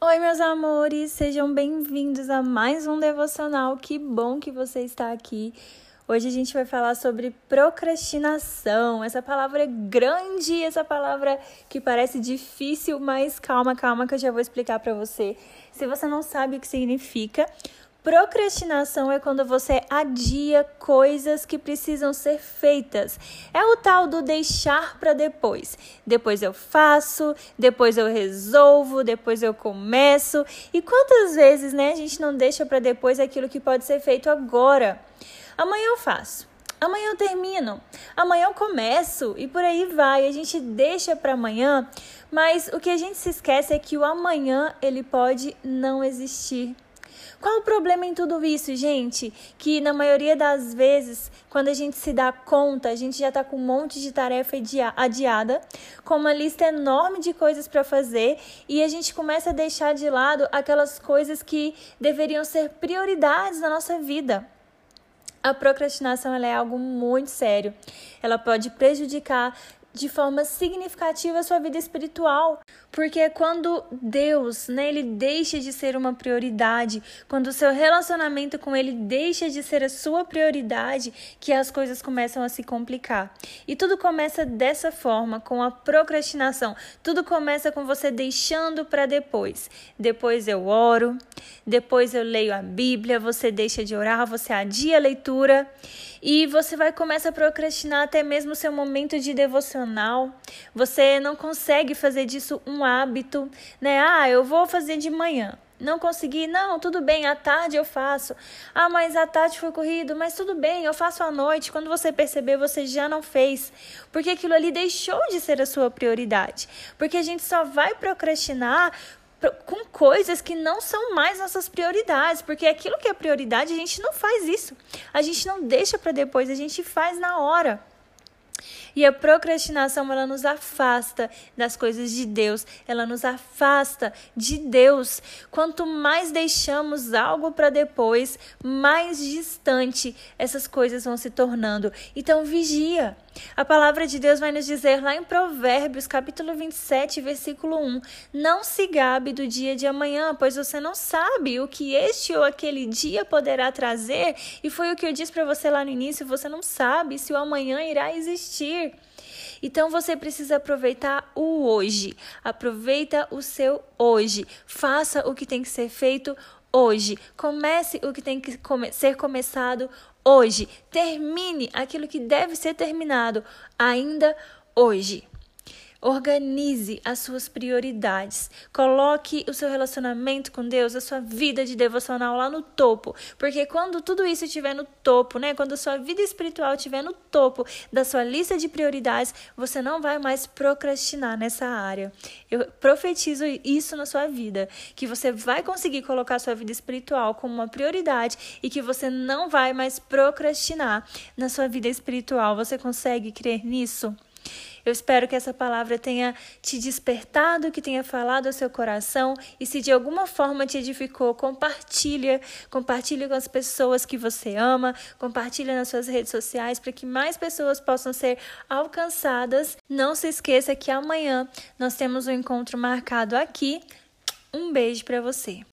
Oi, meus amores, sejam bem-vindos a mais um devocional. Que bom que você está aqui. Hoje a gente vai falar sobre procrastinação. Essa palavra é grande, essa palavra que parece difícil, mas calma, calma que eu já vou explicar para você. Se você não sabe o que significa, Procrastinação é quando você adia coisas que precisam ser feitas. É o tal do deixar para depois. Depois eu faço, depois eu resolvo, depois eu começo. E quantas vezes, né, a gente não deixa para depois aquilo que pode ser feito agora? Amanhã eu faço. Amanhã eu termino, amanhã eu começo e por aí vai. A gente deixa para amanhã, mas o que a gente se esquece é que o amanhã ele pode não existir. Qual o problema em tudo isso, gente? Que na maioria das vezes, quando a gente se dá conta, a gente já está com um monte de tarefa adiada, com uma lista enorme de coisas para fazer e a gente começa a deixar de lado aquelas coisas que deveriam ser prioridades na nossa vida. A procrastinação é algo muito sério. Ela pode prejudicar de forma significativa a sua vida espiritual. Porque quando Deus, né, ele deixa de ser uma prioridade, quando o seu relacionamento com ele deixa de ser a sua prioridade, que as coisas começam a se complicar. E tudo começa dessa forma, com a procrastinação. Tudo começa com você deixando para depois. Depois eu oro, depois eu leio a Bíblia, você deixa de orar, você adia a leitura e você vai começar a procrastinar até mesmo o seu momento de devocional. Você não consegue fazer disso um hábito, né? Ah, eu vou fazer de manhã. Não consegui, não, tudo bem, à tarde eu faço. Ah, mas à tarde foi corrido, mas tudo bem, eu faço à noite. Quando você perceber, você já não fez. Porque aquilo ali deixou de ser a sua prioridade. Porque a gente só vai procrastinar com coisas que não são mais nossas prioridades, porque aquilo que é prioridade a gente não faz isso. A gente não deixa para depois, a gente faz na hora. E a procrastinação, ela nos afasta das coisas de Deus, ela nos afasta de Deus. Quanto mais deixamos algo para depois, mais distante essas coisas vão se tornando. Então, vigia. A palavra de Deus vai nos dizer lá em Provérbios, capítulo 27, versículo 1: Não se gabe do dia de amanhã, pois você não sabe o que este ou aquele dia poderá trazer. E foi o que eu disse para você lá no início: você não sabe se o amanhã irá existir. Então você precisa aproveitar o hoje. Aproveita o seu hoje. Faça o que tem que ser feito hoje. Comece o que tem que come ser começado hoje. Termine aquilo que deve ser terminado ainda hoje. Organize as suas prioridades. Coloque o seu relacionamento com Deus, a sua vida de devocional lá no topo. Porque quando tudo isso estiver no topo, né? Quando a sua vida espiritual estiver no topo da sua lista de prioridades, você não vai mais procrastinar nessa área. Eu profetizo isso na sua vida, que você vai conseguir colocar a sua vida espiritual como uma prioridade e que você não vai mais procrastinar na sua vida espiritual. Você consegue crer nisso? Eu espero que essa palavra tenha te despertado, que tenha falado ao seu coração e se de alguma forma te edificou, compartilha, compartilha com as pessoas que você ama, compartilha nas suas redes sociais para que mais pessoas possam ser alcançadas. Não se esqueça que amanhã nós temos um encontro marcado aqui. Um beijo para você.